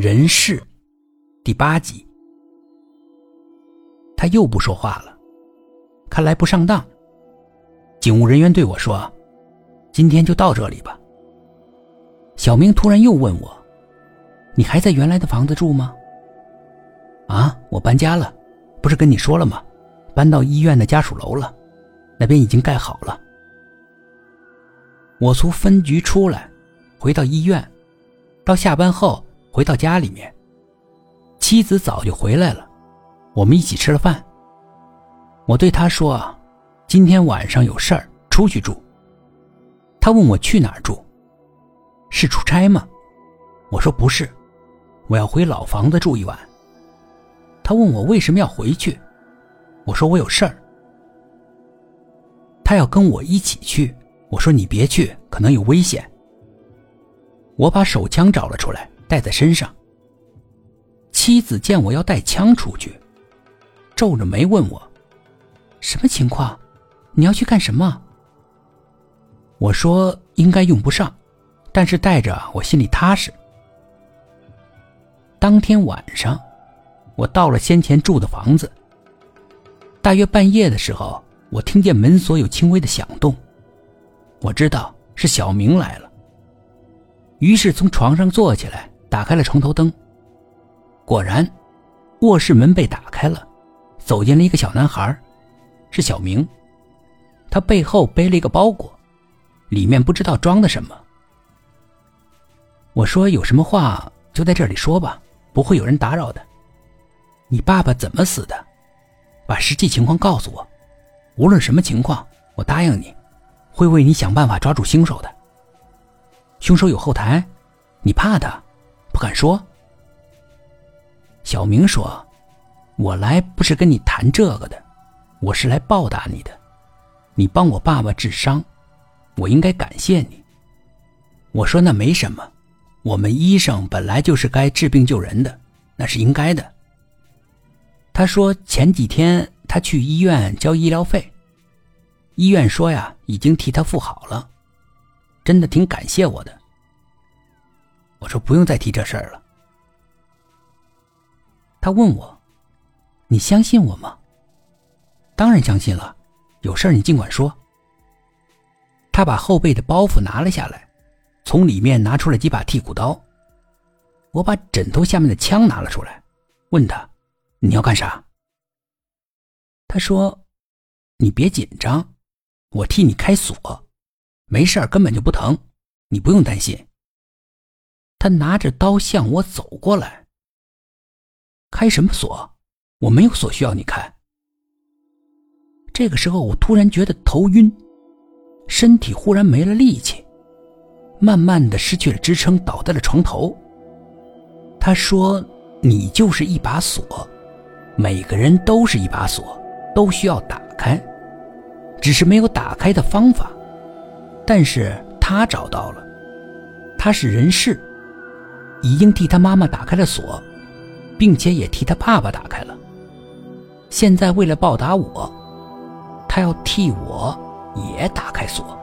人事第八集。他又不说话了，看来不上当。警务人员对我说：“今天就到这里吧。”小明突然又问我：“你还在原来的房子住吗？”“啊，我搬家了，不是跟你说了吗？搬到医院的家属楼了，那边已经盖好了。”我从分局出来，回到医院，到下班后回到家里面，妻子早就回来了。我们一起吃了饭。我对他说：“今天晚上有事儿，出去住。”他问我去哪儿住，是出差吗？我说不是，我要回老房子住一晚。他问我为什么要回去，我说我有事儿。他要跟我一起去，我说你别去，可能有危险。我把手枪找了出来，带在身上。妻子见我要带枪出去。皱着眉问我：“什么情况？你要去干什么？”我说：“应该用不上，但是带着我心里踏实。”当天晚上，我到了先前住的房子。大约半夜的时候，我听见门锁有轻微的响动，我知道是小明来了。于是从床上坐起来，打开了床头灯。果然，卧室门被打开了。走进了一个小男孩，是小明。他背后背了一个包裹，里面不知道装的什么。我说：“有什么话就在这里说吧，不会有人打扰的。你爸爸怎么死的？把实际情况告诉我。无论什么情况，我答应你，会为你想办法抓住凶手的。凶手有后台，你怕他，不敢说。”小明说。我来不是跟你谈这个的，我是来报答你的。你帮我爸爸治伤，我应该感谢你。我说那没什么，我们医生本来就是该治病救人的，那是应该的。他说前几天他去医院交医疗费，医院说呀已经替他付好了，真的挺感谢我的。说不用再提这事儿了。他问我。你相信我吗？当然相信了，有事儿你尽管说。他把后背的包袱拿了下来，从里面拿出了几把剔骨刀。我把枕头下面的枪拿了出来，问他：“你要干啥？”他说：“你别紧张，我替你开锁，没事儿根本就不疼，你不用担心。”他拿着刀向我走过来，开什么锁？我没有锁需要你开。这个时候，我突然觉得头晕，身体忽然没了力气，慢慢的失去了支撑，倒在了床头。他说：“你就是一把锁，每个人都是一把锁，都需要打开，只是没有打开的方法。但是他找到了，他是人事，已经替他妈妈打开了锁，并且也替他爸爸打开了。”现在为了报答我，他要替我也打开锁。